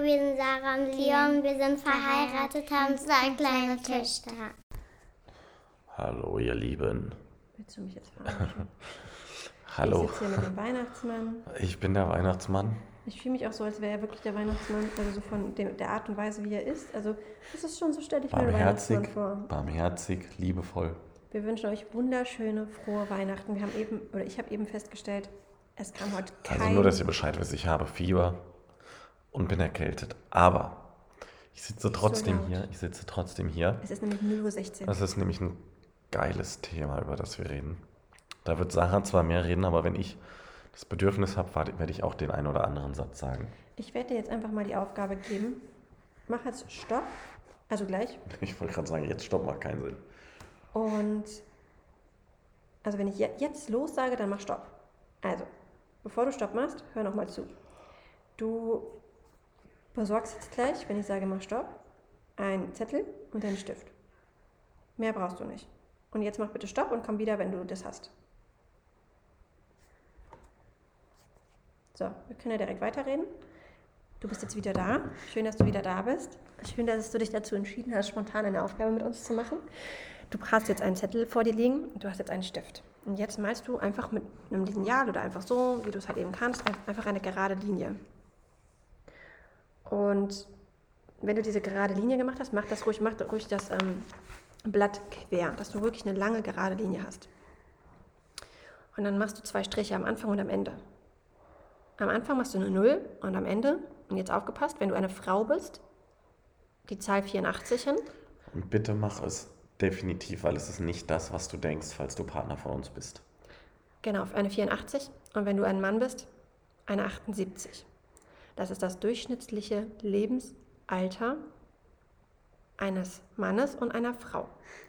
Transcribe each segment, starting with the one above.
Hallo, wir sind Sarah und Leon. Wir sind verheiratet, haben zwei kleine Töchter. Hallo, ihr Lieben. Willst du mich jetzt verarschen? Hallo. Ich sitze hier mit dem Weihnachtsmann. Ich bin der Weihnachtsmann. Ich fühle mich auch so, als wäre er wirklich der Weihnachtsmann. Also so von dem, der Art und Weise, wie er ist. Also das ist schon so, stelle ich mir den Barmherzig, Weihnachtsmann vor. barmherzig, liebevoll. Wir wünschen euch wunderschöne, frohe Weihnachten. Wir haben eben, oder ich habe eben festgestellt, es kam heute kein... Also nur, dass ihr Bescheid wisst, ich habe Fieber und bin erkältet. Aber ich sitze trotzdem laut. hier. Ich sitze trotzdem hier. es ist nämlich 0.16 Uhr. Das ist nämlich ein geiles Thema, über das wir reden. Da wird Sarah zwar mehr reden, aber wenn ich das Bedürfnis habe, werde ich auch den einen oder anderen Satz sagen. Ich werde dir jetzt einfach mal die Aufgabe geben. Mach jetzt Stopp. Also gleich. Ich wollte gerade sagen, jetzt stopp, macht keinen Sinn. Und also wenn ich je- jetzt los sage, dann mach Stopp. Also, bevor du Stopp machst, hör nochmal zu. Du besorgst jetzt gleich, wenn ich sage mach Stopp, einen Zettel und einen Stift. Mehr brauchst du nicht. Und jetzt mach bitte Stopp und komm wieder, wenn du das hast. So, wir können ja direkt weiterreden. Du bist jetzt wieder da. Schön, dass du wieder da bist. Schön, dass du dich dazu entschieden hast, spontan eine Aufgabe mit uns zu machen. Du hast jetzt einen Zettel vor dir liegen und du hast jetzt einen Stift. Und jetzt malst du einfach mit einem Lineal oder einfach so, wie du es halt eben kannst, ein- einfach eine gerade Linie. Und wenn du diese gerade Linie gemacht hast, mach das ruhig, mach ruhig das ähm, Blatt quer, dass du wirklich eine lange gerade Linie hast. Und dann machst du zwei Striche am Anfang und am Ende. Am Anfang machst du eine 0 und am Ende, und jetzt aufgepasst, wenn du eine Frau bist, die Zahl 84 hin. Und bitte mach es definitiv, weil es ist nicht das, was du denkst, falls du Partner von uns bist. Genau, eine 84. Und wenn du ein Mann bist, eine 78. Das ist das durchschnittliche Lebensalter eines Mannes und einer Frau.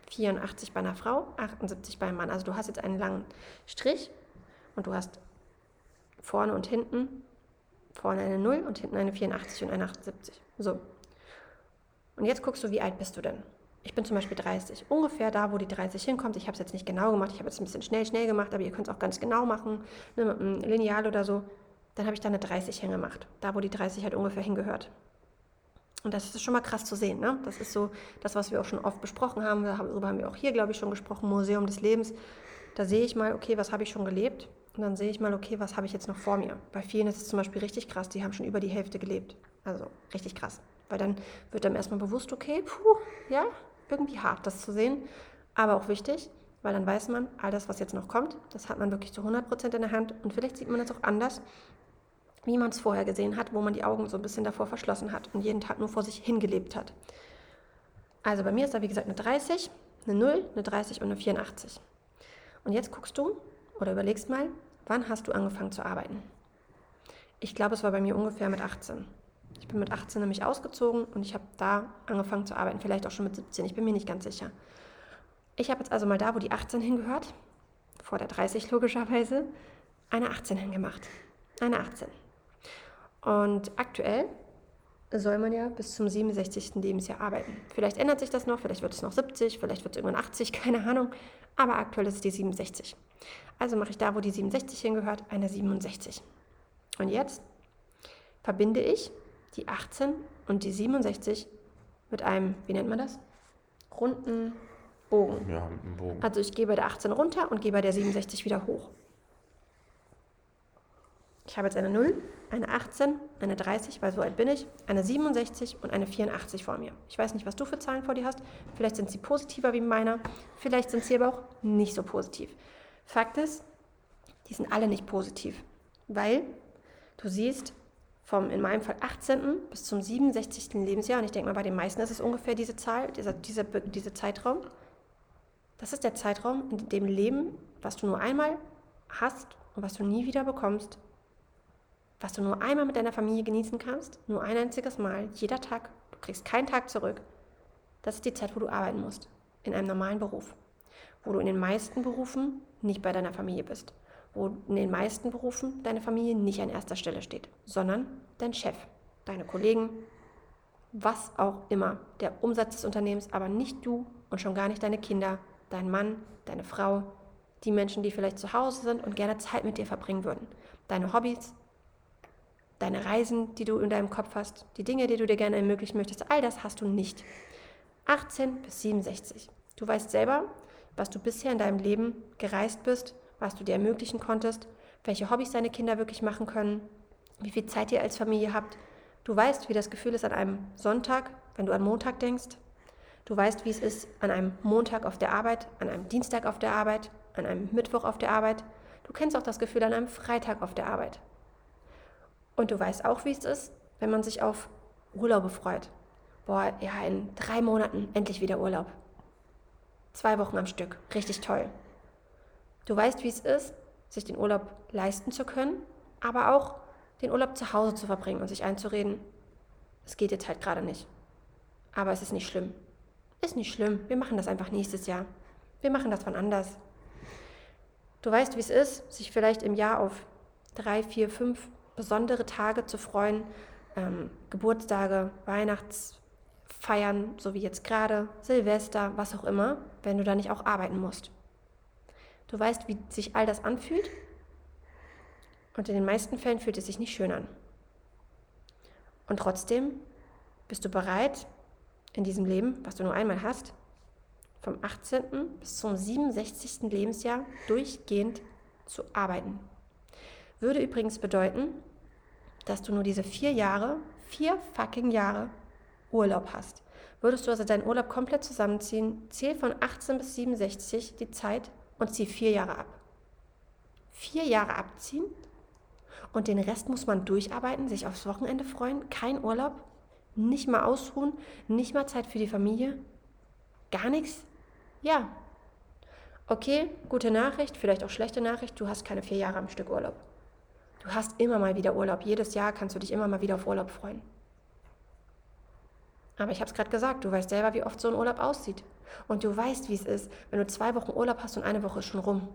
84 bei einer Frau, 78 beim Mann. Also du hast jetzt einen langen Strich und du hast vorne und hinten, vorne eine 0 und hinten eine 84 und eine 78. So. Und jetzt guckst du, wie alt bist du denn? Ich bin zum Beispiel 30. Ungefähr da, wo die 30 hinkommt. Ich habe es jetzt nicht genau gemacht. Ich habe es ein bisschen schnell, schnell gemacht, aber ihr könnt es auch ganz genau machen, ne, mit einem Lineal oder so. Dann habe ich da eine 30 hingemacht. Da, wo die 30 halt ungefähr hingehört. Und das ist schon mal krass zu sehen. Ne? Das ist so das, was wir auch schon oft besprochen haben. Darüber haben wir auch hier, glaube ich, schon gesprochen, Museum des Lebens. Da sehe ich mal, okay, was habe ich schon gelebt? Und dann sehe ich mal, okay, was habe ich jetzt noch vor mir? Bei vielen ist es zum Beispiel richtig krass, die haben schon über die Hälfte gelebt. Also richtig krass. Weil dann wird einem erstmal bewusst, okay, puh, ja, irgendwie hart, das zu sehen. Aber auch wichtig, weil dann weiß man, all das, was jetzt noch kommt, das hat man wirklich zu 100% in der Hand. Und vielleicht sieht man es auch anders, wie man es vorher gesehen hat, wo man die Augen so ein bisschen davor verschlossen hat und jeden Tag nur vor sich hingelebt hat. Also bei mir ist da wie gesagt eine 30, eine 0, eine 30 und eine 84. Und jetzt guckst du oder überlegst mal, wann hast du angefangen zu arbeiten? Ich glaube, es war bei mir ungefähr mit 18. Ich bin mit 18 nämlich ausgezogen und ich habe da angefangen zu arbeiten, vielleicht auch schon mit 17, ich bin mir nicht ganz sicher. Ich habe jetzt also mal da, wo die 18 hingehört, vor der 30 logischerweise, eine 18 hingemacht. Eine 18. Und aktuell soll man ja bis zum 67. Lebensjahr arbeiten. Vielleicht ändert sich das noch, vielleicht wird es noch 70, vielleicht wird es irgendwann 80, keine Ahnung. Aber aktuell ist es die 67. Also mache ich da, wo die 67 hingehört, eine 67. Und jetzt verbinde ich die 18 und die 67 mit einem, wie nennt man das? Runden Bogen. Ja, mit dem Bogen. Also ich gehe bei der 18 runter und gehe bei der 67 wieder hoch. Ich habe jetzt eine 0, eine 18, eine 30, weil so alt bin ich, eine 67 und eine 84 vor mir. Ich weiß nicht, was du für Zahlen vor dir hast. Vielleicht sind sie positiver wie meiner, vielleicht sind sie aber auch nicht so positiv. Fakt ist, die sind alle nicht positiv, weil du siehst, vom in meinem Fall 18. bis zum 67. Lebensjahr, und ich denke mal, bei den meisten ist es ungefähr diese Zahl, dieser, dieser, dieser Zeitraum. Das ist der Zeitraum, in dem Leben, was du nur einmal hast und was du nie wieder bekommst, was du nur einmal mit deiner Familie genießen kannst, nur ein einziges Mal, jeder Tag, du kriegst keinen Tag zurück. Das ist die Zeit, wo du arbeiten musst, in einem normalen Beruf, wo du in den meisten Berufen nicht bei deiner Familie bist, wo in den meisten Berufen deine Familie nicht an erster Stelle steht, sondern dein Chef, deine Kollegen, was auch immer, der Umsatz des Unternehmens, aber nicht du und schon gar nicht deine Kinder, dein Mann, deine Frau, die Menschen, die vielleicht zu Hause sind und gerne Zeit mit dir verbringen würden, deine Hobbys, deine Reisen, die du in deinem Kopf hast, die Dinge, die du dir gerne ermöglichen möchtest, all das hast du nicht. 18 bis 67. Du weißt selber, was du bisher in deinem Leben gereist bist, was du dir ermöglichen konntest, welche Hobbys deine Kinder wirklich machen können, wie viel Zeit ihr als Familie habt. Du weißt, wie das Gefühl ist an einem Sonntag, wenn du an Montag denkst. Du weißt, wie es ist an einem Montag auf der Arbeit, an einem Dienstag auf der Arbeit, an einem Mittwoch auf der Arbeit. Du kennst auch das Gefühl an einem Freitag auf der Arbeit. Und du weißt auch, wie es ist, wenn man sich auf Urlaube freut. Boah, ja, in drei Monaten endlich wieder Urlaub. Zwei Wochen am Stück. Richtig toll. Du weißt, wie es ist, sich den Urlaub leisten zu können, aber auch den Urlaub zu Hause zu verbringen und sich einzureden, es geht jetzt halt gerade nicht. Aber es ist nicht schlimm. Ist nicht schlimm. Wir machen das einfach nächstes Jahr. Wir machen das wann anders. Du weißt, wie es ist, sich vielleicht im Jahr auf drei, vier, fünf besondere Tage zu freuen. Ähm, Geburtstage, Weihnachtsfeiern, so wie jetzt gerade, Silvester, was auch immer, wenn du da nicht auch arbeiten musst. Du weißt, wie sich all das anfühlt und in den meisten Fällen fühlt es sich nicht schön an. Und trotzdem bist du bereit, in diesem Leben, was du nur einmal hast, vom 18. bis zum 67. Lebensjahr durchgehend zu arbeiten. Würde übrigens bedeuten, dass du nur diese vier Jahre, vier fucking Jahre Urlaub hast. Würdest du also deinen Urlaub komplett zusammenziehen, zähl von 18 bis 67 die Zeit und zieh vier Jahre ab. Vier Jahre abziehen und den Rest muss man durcharbeiten, sich aufs Wochenende freuen, kein Urlaub, nicht mal ausruhen, nicht mal Zeit für die Familie, gar nichts. Ja. Okay, gute Nachricht, vielleicht auch schlechte Nachricht, du hast keine vier Jahre am Stück Urlaub. Du hast immer mal wieder Urlaub. Jedes Jahr kannst du dich immer mal wieder auf Urlaub freuen. Aber ich habe es gerade gesagt, du weißt selber, wie oft so ein Urlaub aussieht. Und du weißt, wie es ist, wenn du zwei Wochen Urlaub hast und eine Woche ist schon rum.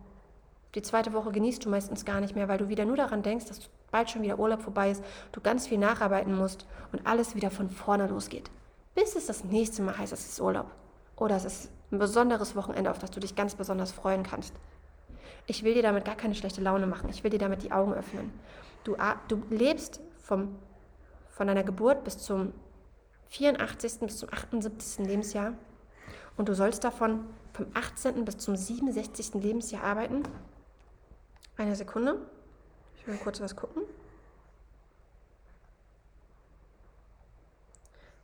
Die zweite Woche genießt du meistens gar nicht mehr, weil du wieder nur daran denkst, dass bald schon wieder Urlaub vorbei ist, du ganz viel nacharbeiten musst und alles wieder von vorne losgeht. Bis es das nächste Mal heißt, es ist Urlaub. Oder es ist ein besonderes Wochenende, auf das du dich ganz besonders freuen kannst. Ich will dir damit gar keine schlechte Laune machen. Ich will dir damit die Augen öffnen. Du, du lebst vom, von deiner Geburt bis zum 84. bis zum 78. Lebensjahr und du sollst davon vom 18. bis zum 67. Lebensjahr arbeiten. Eine Sekunde. Ich will kurz was gucken.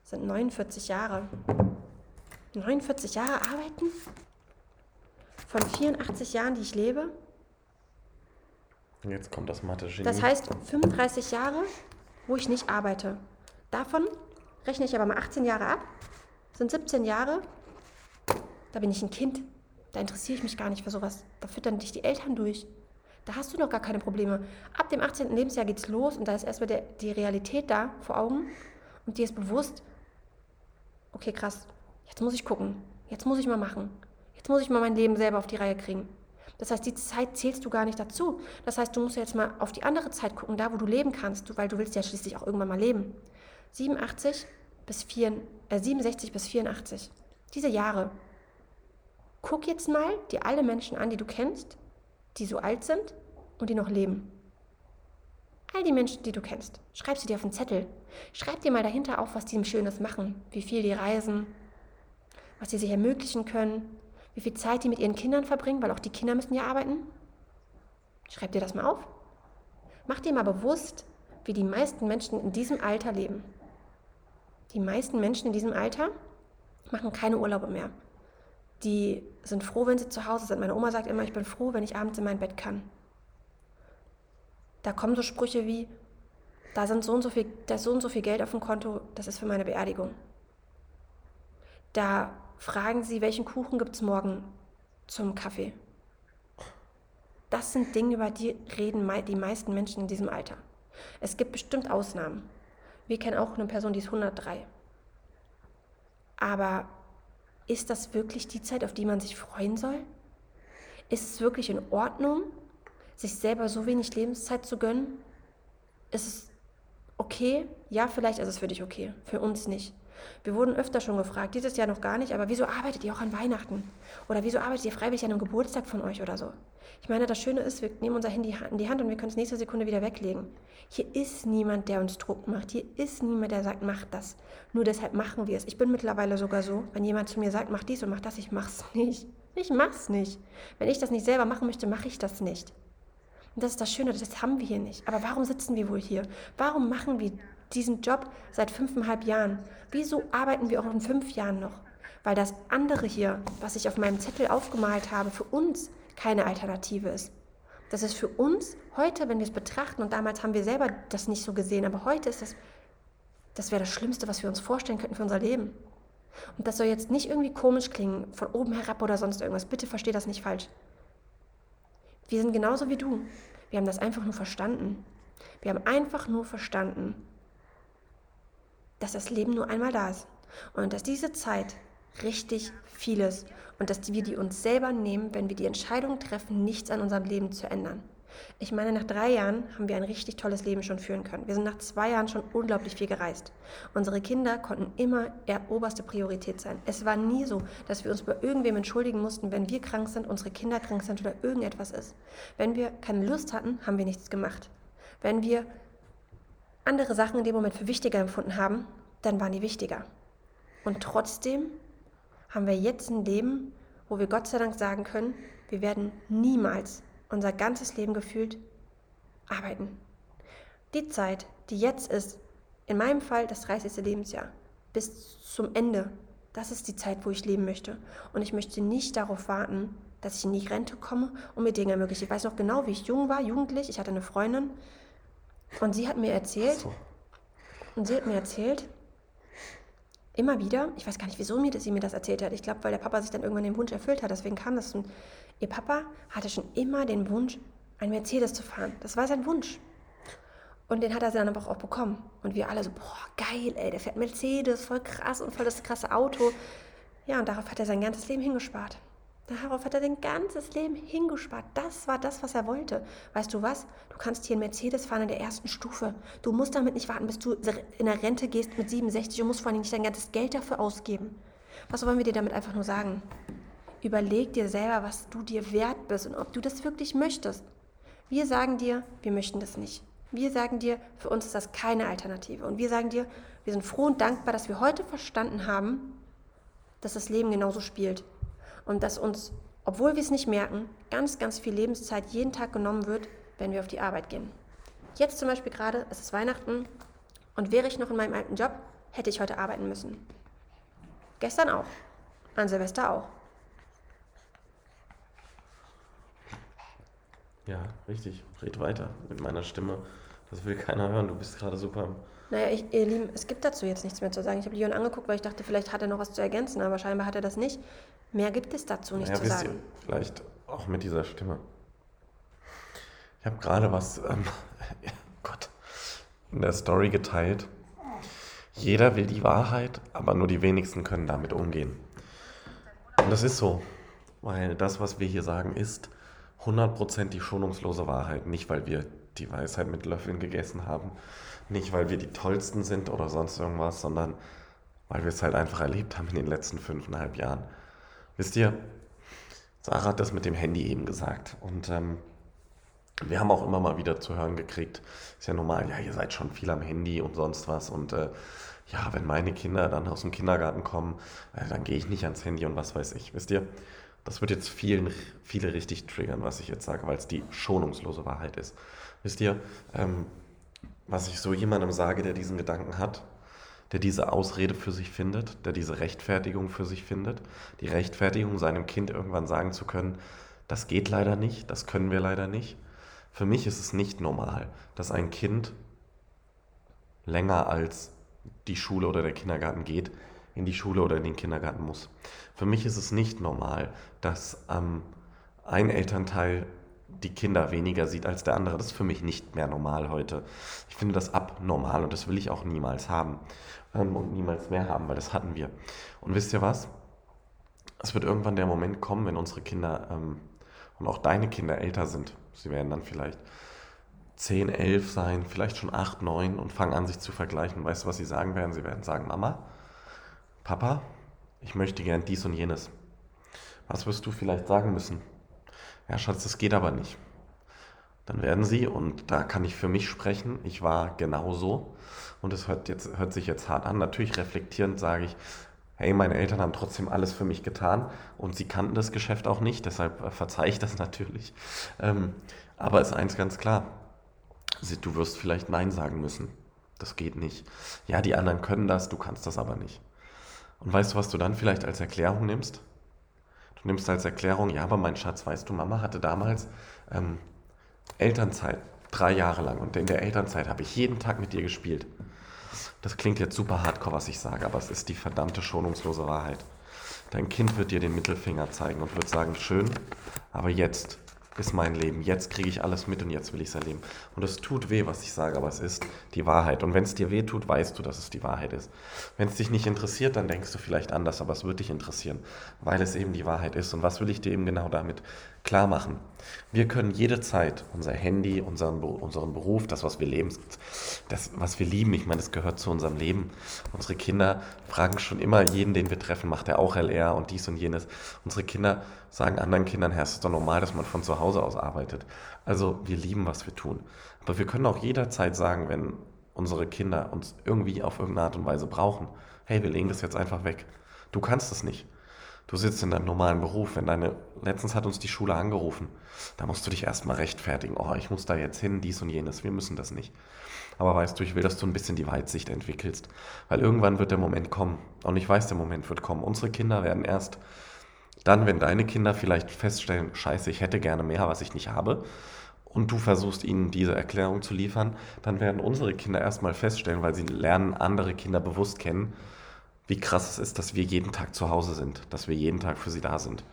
Das sind 49 Jahre. 49 Jahre arbeiten? Von 84 Jahren, die ich lebe? Jetzt kommt das Mathe-Genie. Das heißt 35 Jahre, wo ich nicht arbeite. Davon rechne ich aber mal 18 Jahre ab. Sind 17 Jahre, da bin ich ein Kind. Da interessiere ich mich gar nicht für sowas. Da füttern dich die Eltern durch. Da hast du noch gar keine Probleme. Ab dem 18. Lebensjahr geht's los und da ist erstmal der, die Realität da vor Augen und dir ist bewusst, okay, krass, jetzt muss ich gucken. Jetzt muss ich mal machen. Jetzt muss ich mal mein Leben selber auf die Reihe kriegen. Das heißt, die Zeit zählst du gar nicht dazu. Das heißt, du musst jetzt mal auf die andere Zeit gucken, da wo du leben kannst, weil du willst ja schließlich auch irgendwann mal leben. 87 bis 4, äh, 67 bis 84. Diese Jahre, Guck jetzt mal dir alle Menschen an, die du kennst, die so alt sind und die noch leben. All die Menschen, die du kennst, schreib sie dir auf einen Zettel. Schreib dir mal dahinter auf, was die im Schönes machen, wie viel die reisen, was sie sich ermöglichen können, wie viel Zeit die mit ihren Kindern verbringen, weil auch die Kinder müssen ja arbeiten. Schreib dir das mal auf. Mach dir mal bewusst, wie die meisten Menschen in diesem Alter leben. Die meisten Menschen in diesem Alter machen keine Urlaube mehr die sind froh, wenn sie zu Hause sind. Meine Oma sagt immer, ich bin froh, wenn ich abends in mein Bett kann. Da kommen so Sprüche wie, da, sind so und so viel, da ist so und so viel Geld auf dem Konto, das ist für meine Beerdigung. Da fragen sie, welchen Kuchen gibt es morgen zum Kaffee. Das sind Dinge, über die reden die meisten Menschen in diesem Alter. Es gibt bestimmt Ausnahmen. Wir kennen auch eine Person, die ist 103. Aber ist das wirklich die Zeit, auf die man sich freuen soll? Ist es wirklich in Ordnung, sich selber so wenig Lebenszeit zu gönnen? Ist es okay, ja, vielleicht ist es für dich okay, für uns nicht. Wir wurden öfter schon gefragt, dieses Jahr noch gar nicht, aber wieso arbeitet ihr auch an Weihnachten? Oder wieso arbeitet ihr freiwillig an einem Geburtstag von euch oder so? Ich meine, das Schöne ist, wir nehmen unser Handy in die Hand und wir können es nächste Sekunde wieder weglegen. Hier ist niemand, der uns Druck macht. Hier ist niemand, der sagt, mach das. Nur deshalb machen wir es. Ich bin mittlerweile sogar so, wenn jemand zu mir sagt, mach dies und mach das, ich mach's nicht. Ich mach's nicht. Wenn ich das nicht selber machen möchte, mache ich das nicht. Und das ist das Schöne, das haben wir hier nicht. Aber warum sitzen wir wohl hier? Warum machen wir diesen Job seit fünfeinhalb Jahren? Wieso arbeiten wir auch in fünf Jahren noch? Weil das andere hier, was ich auf meinem Zettel aufgemalt habe, für uns keine Alternative ist. Das ist für uns heute, wenn wir es betrachten, und damals haben wir selber das nicht so gesehen, aber heute ist das, das wäre das Schlimmste, was wir uns vorstellen könnten für unser Leben. Und das soll jetzt nicht irgendwie komisch klingen, von oben herab oder sonst irgendwas. Bitte versteh das nicht falsch. Wir sind genauso wie du. Wir haben das einfach nur verstanden. Wir haben einfach nur verstanden, dass das Leben nur einmal da ist. Und dass diese Zeit richtig vieles und dass wir die uns selber nehmen, wenn wir die Entscheidung treffen, nichts an unserem Leben zu ändern. Ich meine, nach drei Jahren haben wir ein richtig tolles Leben schon führen können. Wir sind nach zwei Jahren schon unglaublich viel gereist. Unsere Kinder konnten immer eher oberste Priorität sein. Es war nie so, dass wir uns bei irgendwem entschuldigen mussten, wenn wir krank sind, unsere Kinder krank sind oder irgendetwas ist. Wenn wir keine Lust hatten, haben wir nichts gemacht. Wenn wir andere Sachen in dem Moment für wichtiger empfunden haben, dann waren die wichtiger. Und trotzdem haben wir jetzt ein Leben, wo wir Gott sei Dank sagen können, wir werden niemals unser ganzes Leben gefühlt arbeiten. Die Zeit, die jetzt ist, in meinem Fall das 30. Lebensjahr, bis zum Ende, das ist die Zeit, wo ich leben möchte. Und ich möchte nicht darauf warten, dass ich in die Rente komme und mir Dinge ermögliche. Ich weiß noch genau, wie ich jung war, jugendlich. Ich hatte eine Freundin und sie hat mir erzählt, so. und sie hat mir erzählt, immer wieder, ich weiß gar nicht, wieso mir, sie mir das erzählt hat. Ich glaube, weil der Papa sich dann irgendwann den Wunsch erfüllt hat. Deswegen kam das. Und ihr Papa hatte schon immer den Wunsch, ein Mercedes zu fahren. Das war sein Wunsch. Und den hat er dann aber auch bekommen. Und wir alle so, boah, geil, ey, der fährt Mercedes, voll krass und voll das krasse Auto. Ja, und darauf hat er sein ganzes Leben hingespart. Darauf hat er sein ganzes Leben hingespart. Das war das, was er wollte. Weißt du was? Du kannst hier einen Mercedes fahren in der ersten Stufe. Du musst damit nicht warten, bis du in der Rente gehst mit 67 und musst vor allem nicht dein ganzes Geld dafür ausgeben. Was wollen wir dir damit einfach nur sagen? Überleg dir selber, was du dir wert bist und ob du das wirklich möchtest. Wir sagen dir, wir möchten das nicht. Wir sagen dir, für uns ist das keine Alternative. Und wir sagen dir, wir sind froh und dankbar, dass wir heute verstanden haben, dass das Leben genauso spielt und dass uns, obwohl wir es nicht merken, ganz, ganz viel Lebenszeit jeden Tag genommen wird, wenn wir auf die Arbeit gehen. Jetzt zum Beispiel gerade, es ist Weihnachten und wäre ich noch in meinem alten Job, hätte ich heute arbeiten müssen. Gestern auch, an Silvester auch. Ja, richtig. Red weiter mit meiner Stimme. Das will keiner hören. Du bist gerade super. Naja, ich, ihr Lieben, es gibt dazu jetzt nichts mehr zu sagen. Ich habe Leon angeguckt, weil ich dachte, vielleicht hat er noch was zu ergänzen, aber scheinbar hat er das nicht. Mehr gibt es dazu nicht ja, zu sagen. Ihr, vielleicht auch mit dieser Stimme. Ich habe gerade was, ähm, Gott, in der Story geteilt. Jeder will die Wahrheit, aber nur die wenigsten können damit umgehen. Und das ist so, weil das, was wir hier sagen, ist 100% die schonungslose Wahrheit. Nicht, weil wir die Weisheit mit Löffeln gegessen haben, nicht, weil wir die Tollsten sind oder sonst irgendwas, sondern weil wir es halt einfach erlebt haben in den letzten fünfeinhalb Jahren. Wisst ihr, Sarah hat das mit dem Handy eben gesagt. Und ähm, wir haben auch immer mal wieder zu hören gekriegt, ist ja normal, ja, ihr seid schon viel am Handy und sonst was. Und äh, ja, wenn meine Kinder dann aus dem Kindergarten kommen, äh, dann gehe ich nicht ans Handy und was weiß ich. Wisst ihr, das wird jetzt vielen, viele richtig triggern, was ich jetzt sage, weil es die schonungslose Wahrheit ist. Wisst ihr, ähm, was ich so jemandem sage, der diesen Gedanken hat, der diese Ausrede für sich findet, der diese Rechtfertigung für sich findet. Die Rechtfertigung, seinem Kind irgendwann sagen zu können, das geht leider nicht, das können wir leider nicht. Für mich ist es nicht normal, dass ein Kind länger als die Schule oder der Kindergarten geht, in die Schule oder in den Kindergarten muss. Für mich ist es nicht normal, dass ähm, ein Elternteil die Kinder weniger sieht als der andere. Das ist für mich nicht mehr normal heute. Ich finde das abnormal und das will ich auch niemals haben ähm, und niemals mehr haben, weil das hatten wir. Und wisst ihr was? Es wird irgendwann der Moment kommen, wenn unsere Kinder ähm, und auch deine Kinder älter sind. Sie werden dann vielleicht 10, 11 sein, vielleicht schon 8, 9 und fangen an, sich zu vergleichen. Weißt du, was sie sagen werden? Sie werden sagen, Mama, Papa, ich möchte gern dies und jenes. Was wirst du vielleicht sagen müssen? Ja, Schatz, das geht aber nicht. Dann werden sie, und da kann ich für mich sprechen, ich war genauso, und es hört, hört sich jetzt hart an, natürlich reflektierend sage ich, hey, meine Eltern haben trotzdem alles für mich getan und sie kannten das Geschäft auch nicht, deshalb äh, verzeihe ich das natürlich. Ähm, aber ist eins ganz klar, du wirst vielleicht Nein sagen müssen. Das geht nicht. Ja, die anderen können das, du kannst das aber nicht. Und weißt du, was du dann vielleicht als Erklärung nimmst? Du nimmst als Erklärung, ja, aber mein Schatz, weißt du, Mama hatte damals ähm, Elternzeit, drei Jahre lang. Und in der Elternzeit habe ich jeden Tag mit dir gespielt. Das klingt jetzt super hardcore, was ich sage, aber es ist die verdammte schonungslose Wahrheit. Dein Kind wird dir den Mittelfinger zeigen und wird sagen, schön, aber jetzt ist mein Leben. Jetzt kriege ich alles mit und jetzt will ich es erleben. Und es tut weh, was ich sage, aber es ist die Wahrheit. Und wenn es dir weh tut, weißt du, dass es die Wahrheit ist. Wenn es dich nicht interessiert, dann denkst du vielleicht anders, aber es wird dich interessieren, weil es eben die Wahrheit ist. Und was will ich dir eben genau damit klar machen? Wir können jederzeit unser Handy, unseren, unseren Beruf, das, was wir leben, das, was wir lieben, ich meine, das gehört zu unserem Leben. Unsere Kinder fragen schon immer jeden, den wir treffen, macht er auch LR und dies und jenes. Unsere Kinder sagen anderen Kindern, Herr, es ist doch normal, dass man von zu Hause aus arbeitet. Also wir lieben, was wir tun. Aber wir können auch jederzeit sagen, wenn unsere Kinder uns irgendwie auf irgendeine Art und Weise brauchen, hey, wir legen das jetzt einfach weg. Du kannst das nicht. Du sitzt in deinem normalen Beruf. Wenn deine, letztens hat uns die Schule angerufen. Da musst du dich erstmal rechtfertigen. Oh, ich muss da jetzt hin, dies und jenes. Wir müssen das nicht. Aber weißt du, ich will, dass du ein bisschen die Weitsicht entwickelst. Weil irgendwann wird der Moment kommen. Und ich weiß, der Moment wird kommen. Unsere Kinder werden erst dann, wenn deine Kinder vielleicht feststellen, scheiße, ich hätte gerne mehr, was ich nicht habe, und du versuchst ihnen diese Erklärung zu liefern, dann werden unsere Kinder erstmal feststellen, weil sie lernen andere Kinder bewusst kennen, wie krass es ist, dass wir jeden Tag zu Hause sind, dass wir jeden Tag für sie da sind.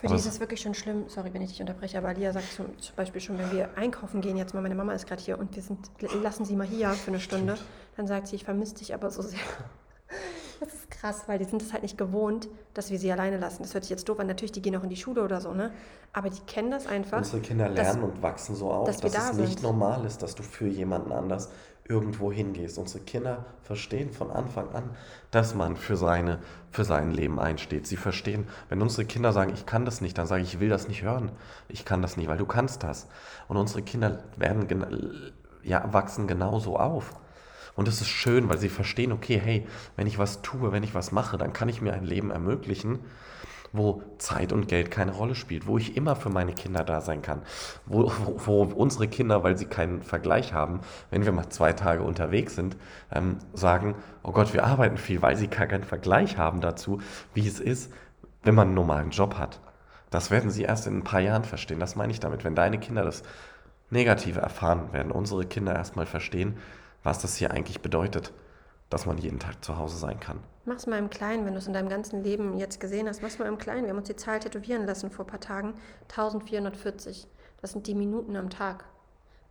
Für aber die ist es wirklich schon schlimm, sorry, wenn ich dich unterbreche, aber Lia sagt zum, zum Beispiel schon, wenn wir einkaufen gehen, jetzt mal, meine Mama ist gerade hier und wir sind, lassen sie mal hier für eine Stunde, dann sagt sie, ich vermisse dich aber so sehr. Krass, weil die sind es halt nicht gewohnt, dass wir sie alleine lassen. Das hört sich jetzt doof an. Natürlich, die gehen auch in die Schule oder so, ne? Aber die kennen das einfach. Unsere Kinder lernen dass, und wachsen so auf, dass, dass es sind. nicht normal ist, dass du für jemanden anders irgendwo hingehst. Unsere Kinder verstehen von Anfang an, dass man für, seine, für sein Leben einsteht. Sie verstehen, wenn unsere Kinder sagen, ich kann das nicht, dann sage ich, ich will das nicht hören. Ich kann das nicht, weil du kannst das. Und unsere Kinder werden ja, wachsen genauso auf. Und es ist schön, weil sie verstehen, okay, hey, wenn ich was tue, wenn ich was mache, dann kann ich mir ein Leben ermöglichen, wo Zeit und Geld keine Rolle spielt, wo ich immer für meine Kinder da sein kann, wo, wo, wo unsere Kinder, weil sie keinen Vergleich haben, wenn wir mal zwei Tage unterwegs sind, ähm, sagen, oh Gott, wir arbeiten viel, weil sie gar keinen Vergleich haben dazu, wie es ist, wenn man einen normalen Job hat. Das werden sie erst in ein paar Jahren verstehen. Das meine ich damit. Wenn deine Kinder das Negative erfahren, werden unsere Kinder erstmal verstehen, was das hier eigentlich bedeutet, dass man jeden Tag zu Hause sein kann. Mach's mal im Kleinen, wenn du es in deinem ganzen Leben jetzt gesehen hast. Mach's mal im Kleinen. Wir haben uns die Zahl tätowieren lassen vor ein paar Tagen. 1440. Das sind die Minuten am Tag.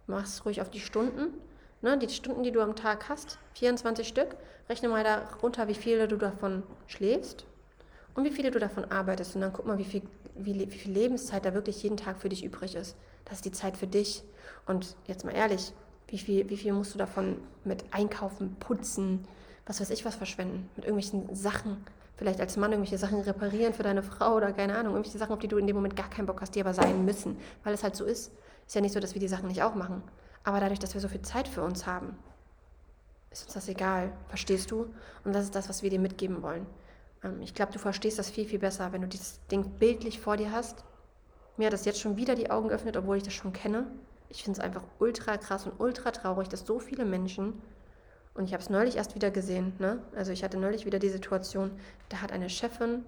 Mach's ruhig auf die Stunden. Ne, die Stunden, die du am Tag hast, 24 Stück. Rechne mal da runter, wie viele du davon schläfst und wie viele du davon arbeitest. Und dann guck mal, wie viel, wie, wie viel Lebenszeit da wirklich jeden Tag für dich übrig ist. Das ist die Zeit für dich. Und jetzt mal ehrlich, wie viel, wie viel musst du davon mit Einkaufen, Putzen, was weiß ich was verschwenden? Mit irgendwelchen Sachen, vielleicht als Mann irgendwelche Sachen reparieren für deine Frau oder keine Ahnung, irgendwelche Sachen, auf die du in dem Moment gar keinen Bock hast, die aber sein müssen, weil es halt so ist. Ist ja nicht so, dass wir die Sachen nicht auch machen. Aber dadurch, dass wir so viel Zeit für uns haben, ist uns das egal. Verstehst du? Und das ist das, was wir dir mitgeben wollen. Ähm, ich glaube, du verstehst das viel, viel besser, wenn du dieses Ding bildlich vor dir hast. Mir hat das jetzt schon wieder die Augen geöffnet, obwohl ich das schon kenne ich finde es einfach ultra krass und ultra traurig, dass so viele Menschen, und ich habe es neulich erst wieder gesehen, ne? also ich hatte neulich wieder die Situation, da hat eine Chefin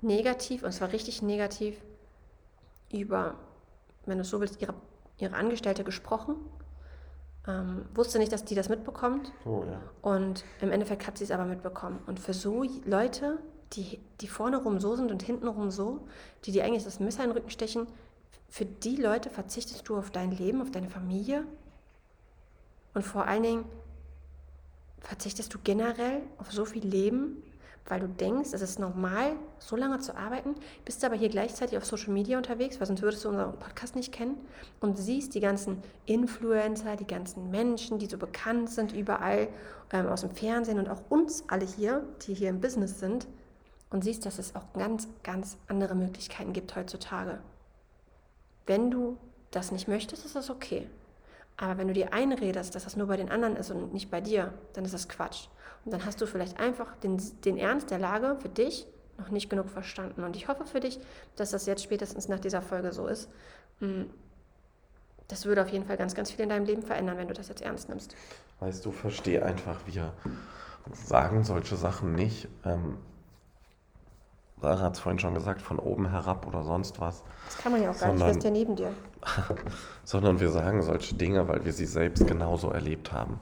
negativ, und zwar richtig negativ, über, wenn du so willst, ihre, ihre Angestellte gesprochen. Ähm, wusste nicht, dass die das mitbekommt. Oh, ja. Und im Endeffekt hat sie es aber mitbekommen. Und für so Leute, die, die vorne rum so sind und hinten rum so, die dir eigentlich das Messer in den Rücken stechen, für die Leute verzichtest du auf dein Leben, auf deine Familie und vor allen Dingen verzichtest du generell auf so viel Leben, weil du denkst, es ist normal, so lange zu arbeiten, bist aber hier gleichzeitig auf Social Media unterwegs, weil sonst würdest du unseren Podcast nicht kennen und siehst die ganzen Influencer, die ganzen Menschen, die so bekannt sind überall ähm, aus dem Fernsehen und auch uns alle hier, die hier im Business sind und siehst, dass es auch ganz, ganz andere Möglichkeiten gibt heutzutage. Wenn du das nicht möchtest, ist das okay. Aber wenn du dir einredest, dass das nur bei den anderen ist und nicht bei dir, dann ist das Quatsch. Und dann hast du vielleicht einfach den, den Ernst der Lage für dich noch nicht genug verstanden. Und ich hoffe für dich, dass das jetzt spätestens nach dieser Folge so ist. Hm, das würde auf jeden Fall ganz, ganz viel in deinem Leben verändern, wenn du das jetzt ernst nimmst. Weißt du, verstehe einfach, wir sagen solche Sachen nicht. Ähm, Sarah hat es vorhin schon gesagt, von oben herab oder sonst was. Das kann man ja auch gar nicht, Sondern- ist ja neben dir. sondern wir sagen solche Dinge, weil wir sie selbst genauso erlebt haben.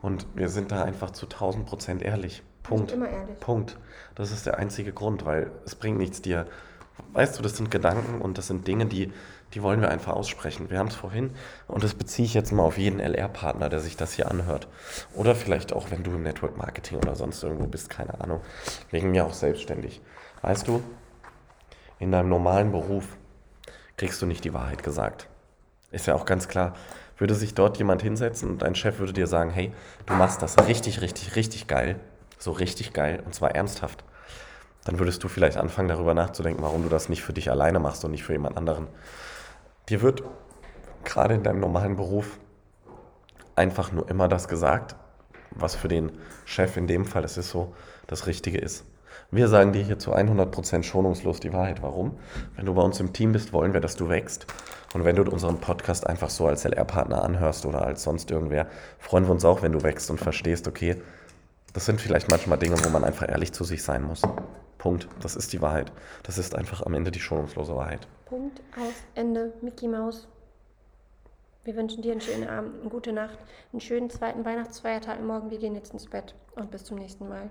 Und wir sind da einfach zu 1000 Prozent ehrlich. Punkt. immer ehrlich. Punkt. Das ist der einzige Grund, weil es bringt nichts dir. Weißt du, das sind Gedanken und das sind Dinge, die, die wollen wir einfach aussprechen. Wir haben es vorhin und das beziehe ich jetzt mal auf jeden LR-Partner, der sich das hier anhört. Oder vielleicht auch, wenn du im Network Marketing oder sonst irgendwo bist, keine Ahnung. Wegen mir auch selbstständig. Weißt du, in deinem normalen Beruf kriegst du nicht die Wahrheit gesagt. Ist ja auch ganz klar. Würde sich dort jemand hinsetzen und dein Chef würde dir sagen, hey, du machst das richtig, richtig, richtig geil, so richtig geil und zwar ernsthaft, dann würdest du vielleicht anfangen darüber nachzudenken, warum du das nicht für dich alleine machst und nicht für jemand anderen. Dir wird gerade in deinem normalen Beruf einfach nur immer das gesagt, was für den Chef in dem Fall, es ist so, das Richtige ist. Wir sagen dir hier zu 100% schonungslos die Wahrheit. Warum? Wenn du bei uns im Team bist, wollen wir, dass du wächst. Und wenn du unseren Podcast einfach so als LR-Partner anhörst oder als sonst irgendwer, freuen wir uns auch, wenn du wächst und verstehst, okay, das sind vielleicht manchmal Dinge, wo man einfach ehrlich zu sich sein muss. Punkt. Das ist die Wahrheit. Das ist einfach am Ende die schonungslose Wahrheit. Punkt, aus, Ende, Mickey Maus. Wir wünschen dir einen schönen Abend, eine gute Nacht, einen schönen zweiten Weihnachtsfeiertag morgen. Wir gehen jetzt ins Bett und bis zum nächsten Mal.